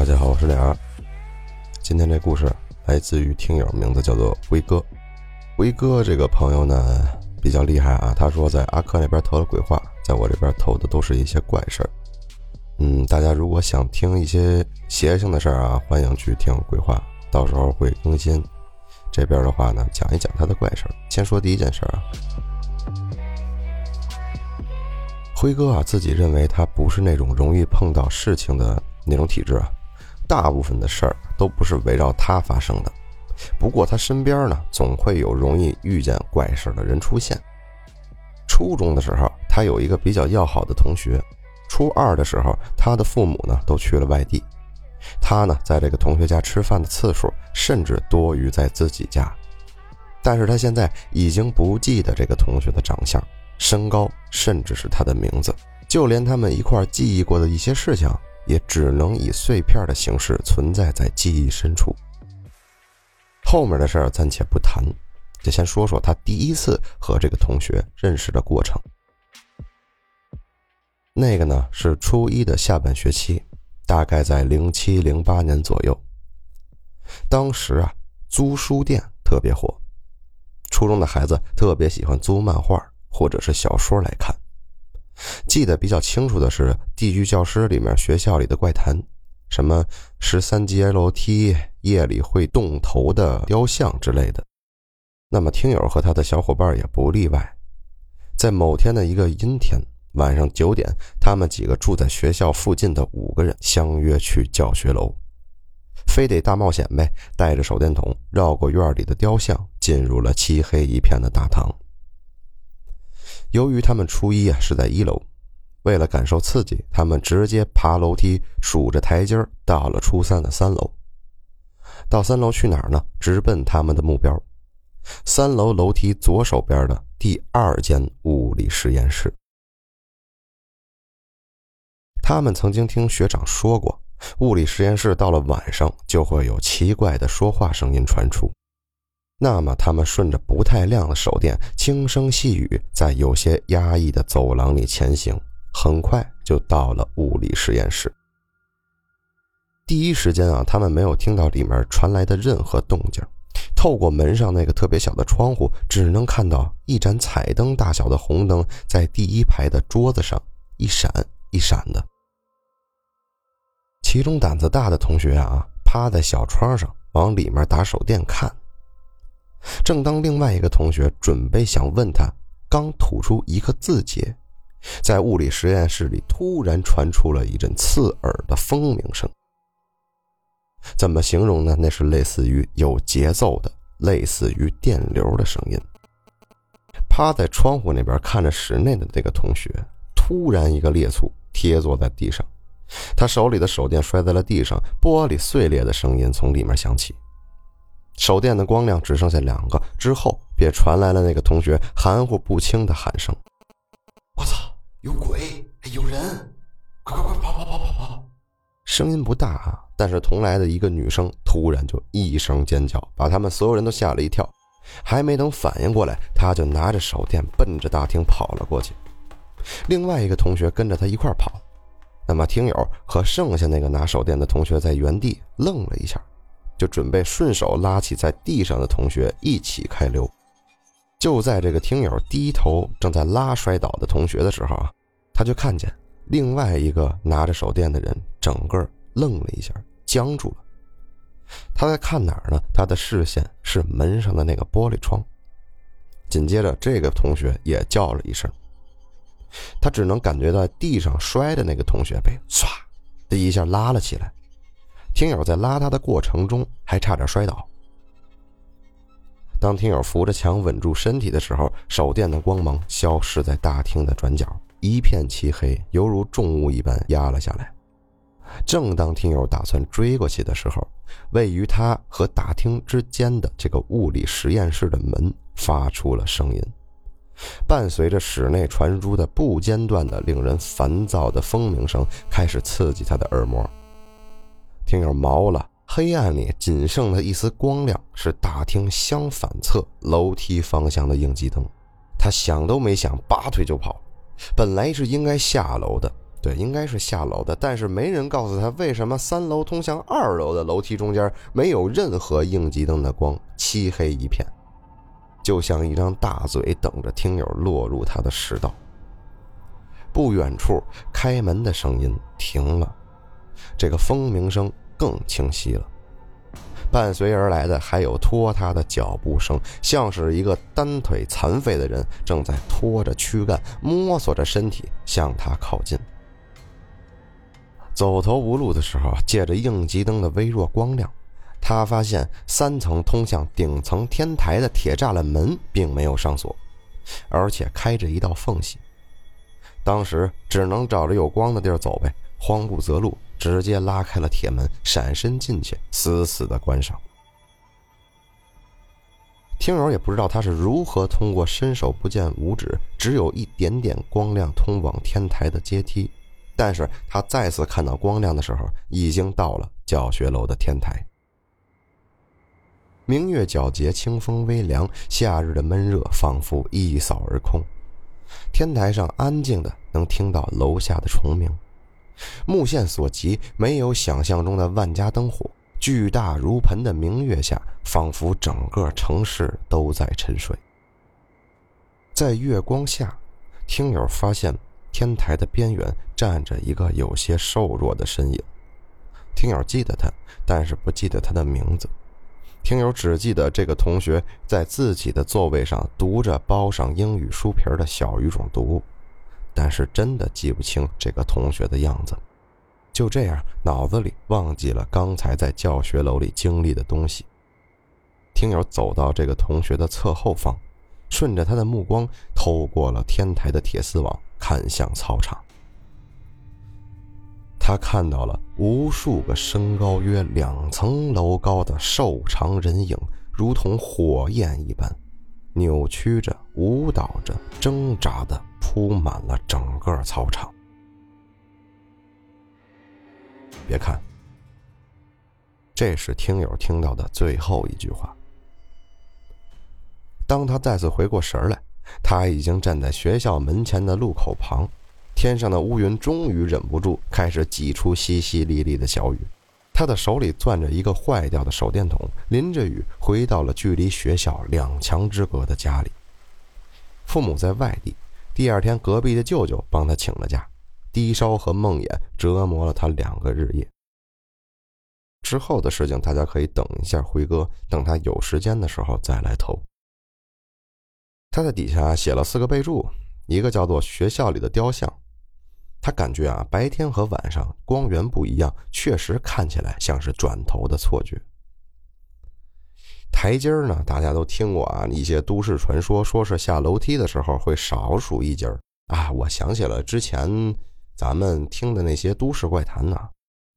大家好，我是脸儿。今天这故事来自于听友，名字叫做辉哥。辉哥这个朋友呢比较厉害啊，他说在阿克那边投了鬼话，在我这边投的都是一些怪事儿。嗯，大家如果想听一些邪性的事儿啊，欢迎去听鬼话，到时候会更新。这边的话呢，讲一讲他的怪事儿。先说第一件事啊，辉哥啊自己认为他不是那种容易碰到事情的那种体质啊。大部分的事儿都不是围绕他发生的，不过他身边呢总会有容易遇见怪事的人出现。初中的时候，他有一个比较要好的同学，初二的时候，他的父母呢都去了外地，他呢在这个同学家吃饭的次数甚至多于在自己家。但是他现在已经不记得这个同学的长相、身高，甚至是他的名字，就连他们一块记忆过的一些事情。也只能以碎片的形式存在在记忆深处。后面的事儿暂且不谈，就先说说他第一次和这个同学认识的过程。那个呢是初一的下半学期，大概在零七零八年左右。当时啊，租书店特别火，初中的孩子特别喜欢租漫画或者是小说来看。记得比较清楚的是地狱教师里面学校里的怪谈，什么十三阶楼梯夜里会动头的雕像之类的。那么听友和他的小伙伴也不例外，在某天的一个阴天晚上九点，他们几个住在学校附近的五个人相约去教学楼，非得大冒险呗，带着手电筒绕过院里的雕像，进入了漆黑一片的大堂。由于他们初一啊是在一楼，为了感受刺激，他们直接爬楼梯，数着台阶到了初三的三楼。到三楼去哪儿呢？直奔他们的目标——三楼楼梯左手边的第二间物理实验室。他们曾经听学长说过，物理实验室到了晚上就会有奇怪的说话声音传出。那么，他们顺着不太亮的手电，轻声细语，在有些压抑的走廊里前行，很快就到了物理实验室。第一时间啊，他们没有听到里面传来的任何动静，透过门上那个特别小的窗户，只能看到一盏彩灯大小的红灯在第一排的桌子上一闪一闪的。其中胆子大的同学啊，趴在小窗上往里面打手电看。正当另外一个同学准备想问他，刚吐出一个字节，在物理实验室里突然传出了一阵刺耳的蜂鸣声。怎么形容呢？那是类似于有节奏的，类似于电流的声音。趴在窗户那边看着室内的这个同学，突然一个趔趄，贴坐在地上，他手里的手电摔在了地上，玻璃碎裂的声音从里面响起。手电的光亮只剩下两个，之后便传来了那个同学含糊不清的喊声：“我操，有鬼，有人，快快快跑跑跑跑跑！”声音不大啊，但是同来的一个女生突然就一声尖叫，把他们所有人都吓了一跳。还没等反应过来，他就拿着手电奔着大厅跑了过去。另外一个同学跟着他一块跑。那么听友和剩下那个拿手电的同学在原地愣了一下。就准备顺手拉起在地上的同学一起开溜。就在这个听友低头正在拉摔倒的同学的时候啊，他就看见另外一个拿着手电的人整个愣了一下，僵住了。他在看哪儿呢？他的视线是门上的那个玻璃窗。紧接着，这个同学也叫了一声，他只能感觉到地上摔的那个同学被唰的一下拉了起来。听友在拉他的过程中还差点摔倒。当听友扶着墙稳住身体的时候，手电的光芒消失在大厅的转角，一片漆黑，犹如重物一般压了下来。正当听友打算追过去的时候，位于他和大厅之间的这个物理实验室的门发出了声音，伴随着室内传出的不间断的、令人烦躁的蜂鸣声，开始刺激他的耳膜。听友毛了，黑暗里仅剩的一丝光亮是大厅相反侧楼梯方向的应急灯。他想都没想，拔腿就跑。本来是应该下楼的，对，应该是下楼的，但是没人告诉他为什么三楼通向二楼的楼梯中间没有任何应急灯的光，漆黑一片，就像一张大嘴等着听友落入他的食道。不远处开门的声音停了，这个蜂鸣声更清晰了。伴随而来的还有拖沓的脚步声，像是一个单腿残废的人正在拖着躯干，摸索着身体向他靠近。走投无路的时候，借着应急灯的微弱光亮，他发现三层通向顶层天台的铁栅栏门并没有上锁，而且开着一道缝隙。当时只能找着有光的地儿走呗，慌不择路。直接拉开了铁门，闪身进去，死死的关上。听友也不知道他是如何通过伸手不见五指、只有一点点光亮通往天台的阶梯，但是他再次看到光亮的时候，已经到了教学楼的天台。明月皎洁，清风微凉，夏日的闷热仿佛一扫而空。天台上安静的，能听到楼下的虫鸣。目线所及，没有想象中的万家灯火，巨大如盆的明月下，仿佛整个城市都在沉睡。在月光下，听友发现天台的边缘站着一个有些瘦弱的身影。听友记得他，但是不记得他的名字。听友只记得这个同学在自己的座位上读着包上英语书皮的小语种读物。但是真的记不清这个同学的样子，就这样脑子里忘记了刚才在教学楼里经历的东西。听友走到这个同学的侧后方，顺着他的目光透过了天台的铁丝网，看向操场。他看到了无数个身高约两层楼高的瘦长人影，如同火焰一般，扭曲着、舞蹈着、挣扎的。铺满了整个操场。别看，这是听友听到的最后一句话。当他再次回过神来，他已经站在学校门前的路口旁，天上的乌云终于忍不住开始挤出淅淅沥沥的小雨。他的手里攥着一个坏掉的手电筒，淋着雨回到了距离学校两墙之隔的家里。父母在外地。第二天，隔壁的舅舅帮他请了假，低烧和梦魇折磨了他两个日夜。之后的事情，大家可以等一下辉哥，等他有时间的时候再来投。他在底下写了四个备注，一个叫做“学校里的雕像”，他感觉啊，白天和晚上光源不一样，确实看起来像是转头的错觉。台阶儿呢？大家都听过啊，一些都市传说，说是下楼梯的时候会少数一截儿啊。我想起了之前咱们听的那些都市怪谈呢。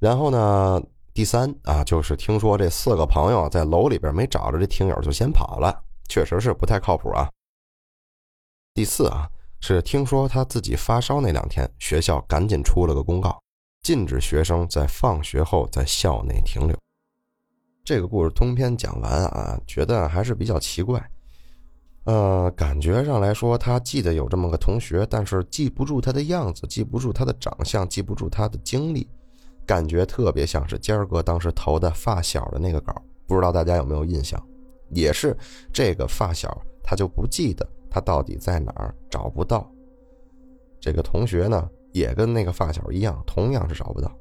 然后呢，第三啊，就是听说这四个朋友在楼里边没找着这听友就先跑了，确实是不太靠谱啊。第四啊，是听说他自己发烧那两天，学校赶紧出了个公告，禁止学生在放学后在校内停留。这个故事通篇讲完啊，觉得还是比较奇怪。呃，感觉上来说，他记得有这么个同学，但是记不住他的样子，记不住他的长相，记不住他的经历，感觉特别像是尖儿哥当时投的发小的那个稿，不知道大家有没有印象？也是这个发小，他就不记得他到底在哪儿，找不到。这个同学呢，也跟那个发小一样，同样是找不到。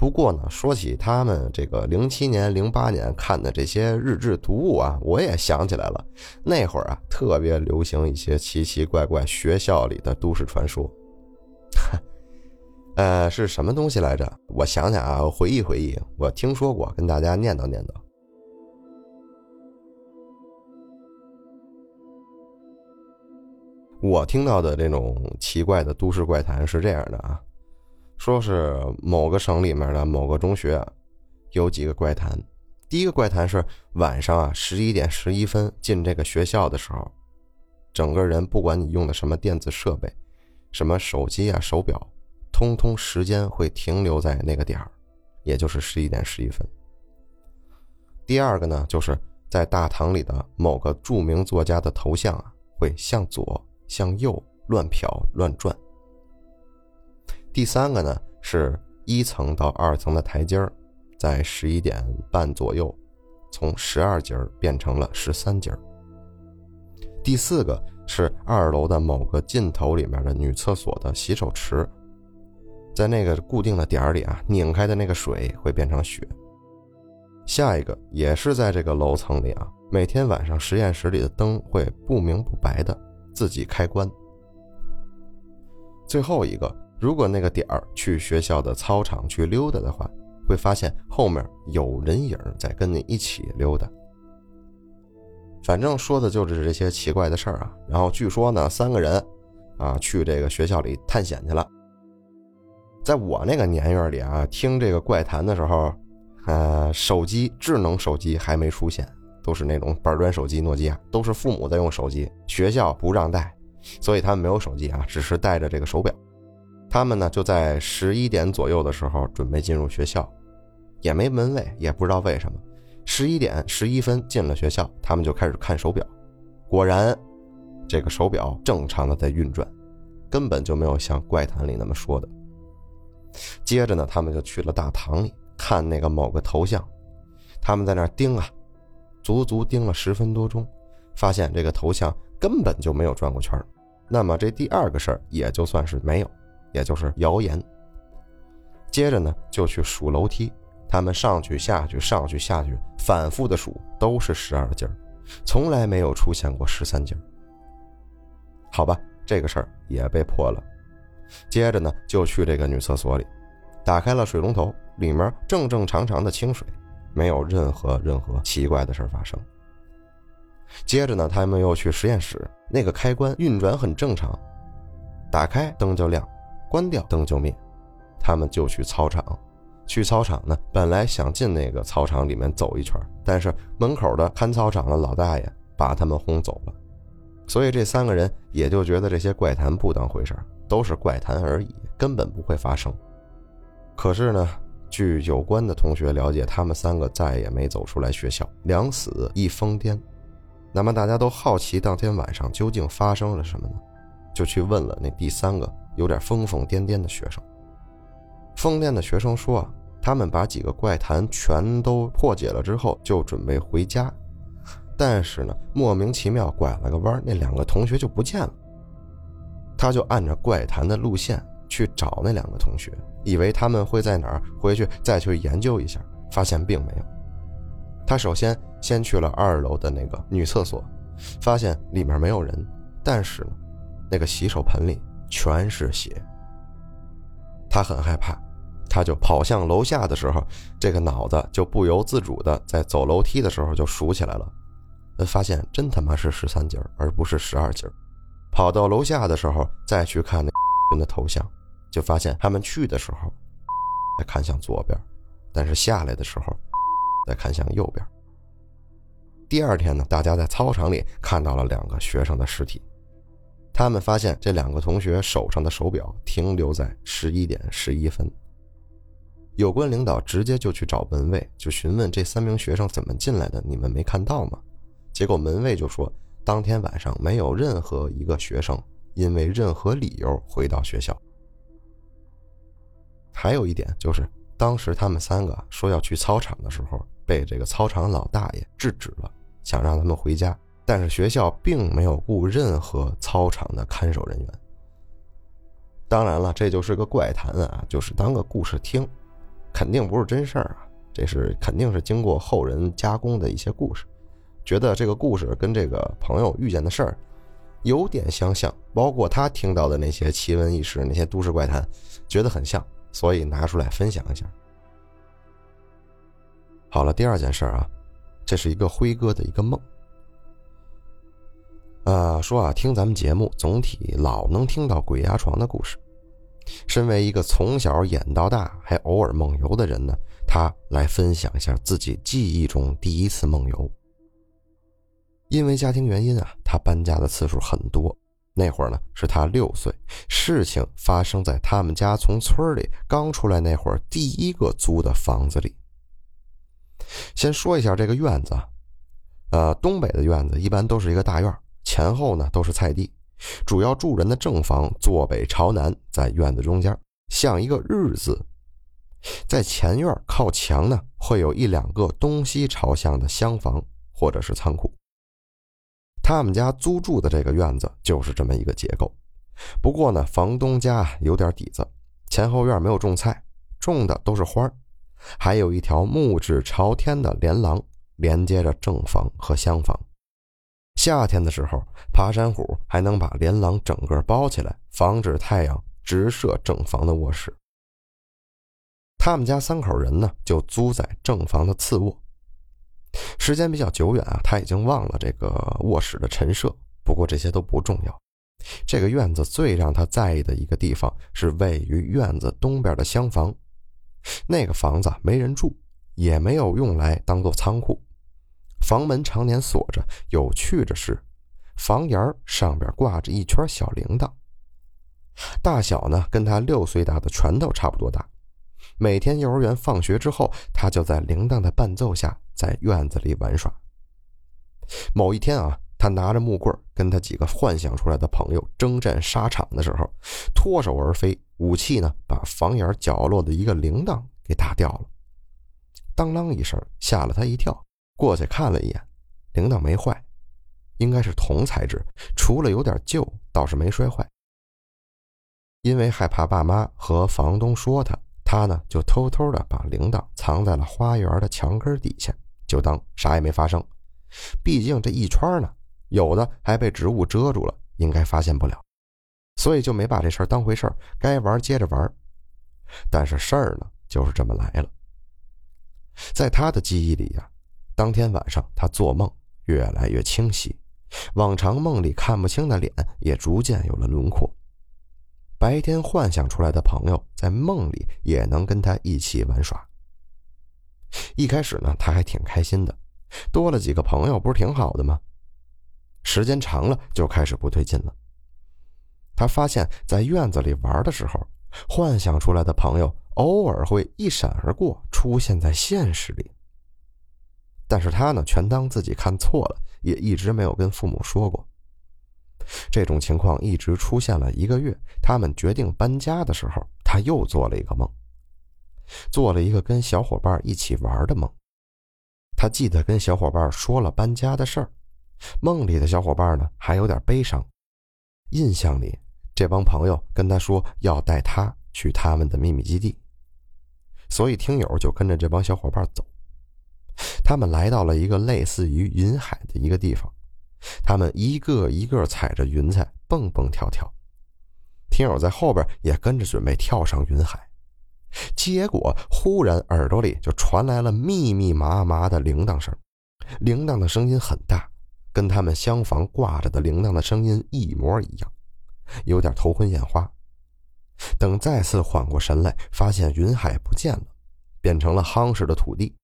不过呢，说起他们这个零七年、零八年看的这些日志读物啊，我也想起来了。那会儿啊，特别流行一些奇奇怪怪学校里的都市传说。呃，是什么东西来着？我想想啊，回忆回忆，我听说过，跟大家念叨念叨。我听到的这种奇怪的都市怪谈是这样的啊。说是某个省里面的某个中学，有几个怪谈。第一个怪谈是晚上啊十一点十一分进这个学校的时候，整个人不管你用的什么电子设备，什么手机啊手表，通通时间会停留在那个点儿，也就是十一点十一分。第二个呢，就是在大堂里的某个著名作家的头像啊会向左向右乱瞟乱转。第三个呢是一层到二层的台阶儿，在十一点半左右，从十二节变成了十三节。第四个是二楼的某个尽头里面的女厕所的洗手池，在那个固定的点儿里啊，拧开的那个水会变成血。下一个也是在这个楼层里啊，每天晚上实验室里的灯会不明不白的自己开关。最后一个，如果那个点儿去学校的操场去溜达的话，会发现后面有人影在跟你一起溜达。反正说的就是这些奇怪的事儿啊。然后据说呢，三个人啊去这个学校里探险去了。在我那个年月里啊，听这个怪谈的时候，呃，手机智能手机还没出现，都是那种板砖手机，诺基亚都是父母在用手机，学校不让带。所以他们没有手机啊，只是带着这个手表。他们呢就在十一点左右的时候准备进入学校，也没门卫，也不知道为什么。十一点十一分进了学校，他们就开始看手表。果然，这个手表正常的在运转，根本就没有像怪谈里那么说的。接着呢，他们就去了大堂里看那个某个头像，他们在那盯啊，足足盯了十分多钟，发现这个头像。根本就没有转过圈那么这第二个事儿也就算是没有，也就是谣言。接着呢，就去数楼梯，他们上去下去上去下去，反复的数，都是十二节从来没有出现过十三节好吧，这个事儿也被破了。接着呢，就去这个女厕所里，打开了水龙头，里面正正常常的清水，没有任何任何奇怪的事发生。接着呢，他们又去实验室，那个开关运转很正常，打开灯就亮，关掉灯就灭。他们就去操场，去操场呢，本来想进那个操场里面走一圈，但是门口的看操场的老大爷把他们轰走了，所以这三个人也就觉得这些怪谈不当回事都是怪谈而已，根本不会发生。可是呢，据有关的同学了解，他们三个再也没走出来学校，两死一疯癫。那么大家都好奇当天晚上究竟发生了什么呢？就去问了那第三个有点疯疯癫癫的学生。疯癫的学生说啊，他们把几个怪谈全都破解了之后，就准备回家，但是呢，莫名其妙拐了个弯，那两个同学就不见了。他就按照怪谈的路线去找那两个同学，以为他们会在哪儿，回去再去研究一下，发现并没有。他首先先去了二楼的那个女厕所，发现里面没有人，但是呢，那个洗手盆里全是血。他很害怕，他就跑向楼下的时候，这个脑子就不由自主的在走楼梯的时候就数起来了，发现真他妈是十三节而不是十二节跑到楼下的时候再去看那人的头像，就发现他们去的时候在看向左边，但是下来的时候。再看向右边。第二天呢，大家在操场里看到了两个学生的尸体。他们发现这两个同学手上的手表停留在十一点十一分。有关领导直接就去找门卫，就询问这三名学生怎么进来的，你们没看到吗？结果门卫就说，当天晚上没有任何一个学生因为任何理由回到学校。还有一点就是。当时他们三个说要去操场的时候，被这个操场老大爷制止了，想让他们回家。但是学校并没有雇任何操场的看守人员。当然了，这就是个怪谈啊，就是当个故事听，肯定不是真事儿啊。这是肯定是经过后人加工的一些故事。觉得这个故事跟这个朋友遇见的事儿有点相像，包括他听到的那些奇闻异事、那些都市怪谈，觉得很像。所以拿出来分享一下。好了，第二件事啊，这是一个辉哥的一个梦。呃，说啊，听咱们节目，总体老能听到鬼压床的故事。身为一个从小演到大，还偶尔梦游的人呢，他来分享一下自己记忆中第一次梦游。因为家庭原因啊，他搬家的次数很多。那会儿呢，是他六岁，事情发生在他们家从村里刚出来那会儿第一个租的房子里。先说一下这个院子，呃，东北的院子一般都是一个大院，前后呢都是菜地，主要住人的正房坐北朝南，在院子中间，像一个日字。在前院靠墙呢，会有一两个东西朝向的厢房或者是仓库。他们家租住的这个院子就是这么一个结构。不过呢，房东家有点底子，前后院没有种菜，种的都是花还有一条木质朝天的连廊连接着正房和厢房。夏天的时候，爬山虎还能把连廊整个包起来，防止太阳直射正房的卧室。他们家三口人呢，就租在正房的次卧。时间比较久远啊，他已经忘了这个卧室的陈设。不过这些都不重要。这个院子最让他在意的一个地方是位于院子东边的厢房。那个房子没人住，也没有用来当做仓库，房门常年锁着。有趣的是，房檐上边挂着一圈小铃铛，大小呢跟他六岁大的拳头差不多大。每天幼儿园放学之后，他就在铃铛的伴奏下在院子里玩耍。某一天啊，他拿着木棍跟他几个幻想出来的朋友征战沙场的时候，脱手而飞，武器呢把房檐角落的一个铃铛给打掉了。当啷一声，吓了他一跳。过去看了一眼，铃铛没坏，应该是铜材质，除了有点旧，倒是没摔坏。因为害怕爸妈和房东说他。他呢，就偷偷的把铃铛藏在了花园的墙根底下，就当啥也没发生。毕竟这一圈呢，有的还被植物遮住了，应该发现不了，所以就没把这事儿当回事儿，该玩接着玩。但是事儿呢，就是这么来了。在他的记忆里呀，当天晚上他做梦越来越清晰，往常梦里看不清的脸也逐渐有了轮廓。白天幻想出来的朋友，在梦里也能跟他一起玩耍。一开始呢，他还挺开心的，多了几个朋友，不是挺好的吗？时间长了，就开始不对劲了。他发现，在院子里玩的时候，幻想出来的朋友偶尔会一闪而过，出现在现实里。但是他呢，全当自己看错了，也一直没有跟父母说过。这种情况一直出现了一个月。他们决定搬家的时候，他又做了一个梦，做了一个跟小伙伴一起玩的梦。他记得跟小伙伴说了搬家的事儿，梦里的小伙伴呢还有点悲伤。印象里，这帮朋友跟他说要带他去他们的秘密基地，所以听友就跟着这帮小伙伴走。他们来到了一个类似于云海的一个地方。他们一个一个踩着云彩蹦蹦跳跳，听友在后边也跟着准备跳上云海，结果忽然耳朵里就传来了密密麻麻的铃铛声，铃铛的声音很大，跟他们厢房挂着的铃铛的声音一模一样，有点头昏眼花。等再次缓过神来，发现云海不见了，变成了夯实的土地。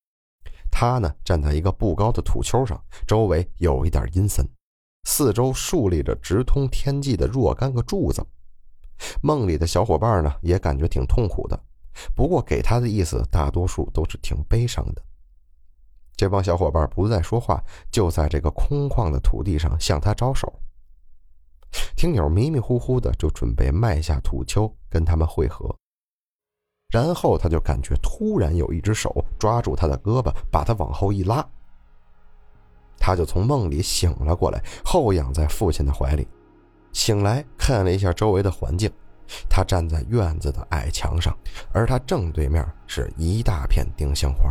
他呢，站在一个不高的土丘上，周围有一点阴森，四周竖立着直通天际的若干个柱子。梦里的小伙伴呢，也感觉挺痛苦的，不过给他的意思，大多数都是挺悲伤的。这帮小伙伴不再说话，就在这个空旷的土地上向他招手。听友迷迷糊糊的就准备迈下土丘跟他们会合。然后他就感觉突然有一只手抓住他的胳膊，把他往后一拉。他就从梦里醒了过来，后仰在父亲的怀里。醒来看了一下周围的环境，他站在院子的矮墙上，而他正对面是一大片丁香花。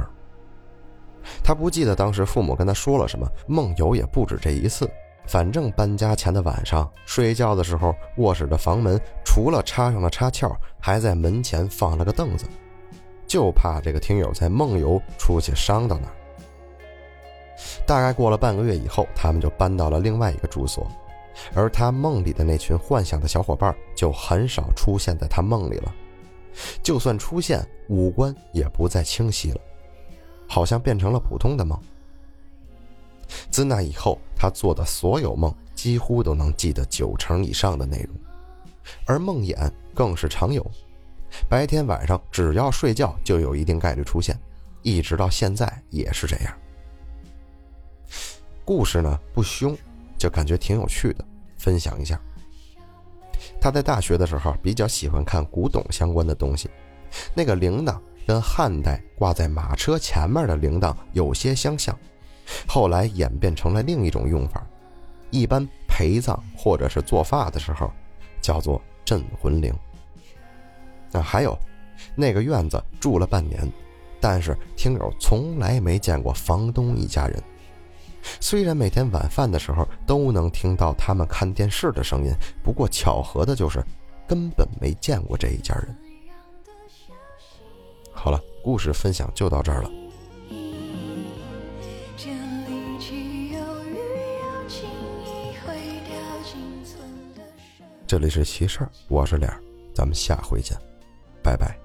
他不记得当时父母跟他说了什么，梦游也不止这一次。反正搬家前的晚上睡觉的时候，卧室的房门除了插上了插翘，还在门前放了个凳子，就怕这个听友在梦游出去伤到哪。大概过了半个月以后，他们就搬到了另外一个住所，而他梦里的那群幻想的小伙伴就很少出现在他梦里了，就算出现，五官也不再清晰了，好像变成了普通的梦。自那以后，他做的所有梦几乎都能记得九成以上的内容，而梦魇更是常有，白天晚上只要睡觉就有一定概率出现，一直到现在也是这样。故事呢不凶，就感觉挺有趣的，分享一下。他在大学的时候比较喜欢看古董相关的东西，那个铃铛跟汉代挂在马车前面的铃铛有些相像，后来演变成了另一种用法，一般陪葬或者是做发的时候，叫做镇魂铃。那还有，那个院子住了半年，但是听友从来没见过房东一家人。虽然每天晚饭的时候都能听到他们看电视的声音，不过巧合的就是根本没见过这一家人。好了，故事分享就到这儿了。这里是奇事儿，我是脸儿，咱们下回见，拜拜。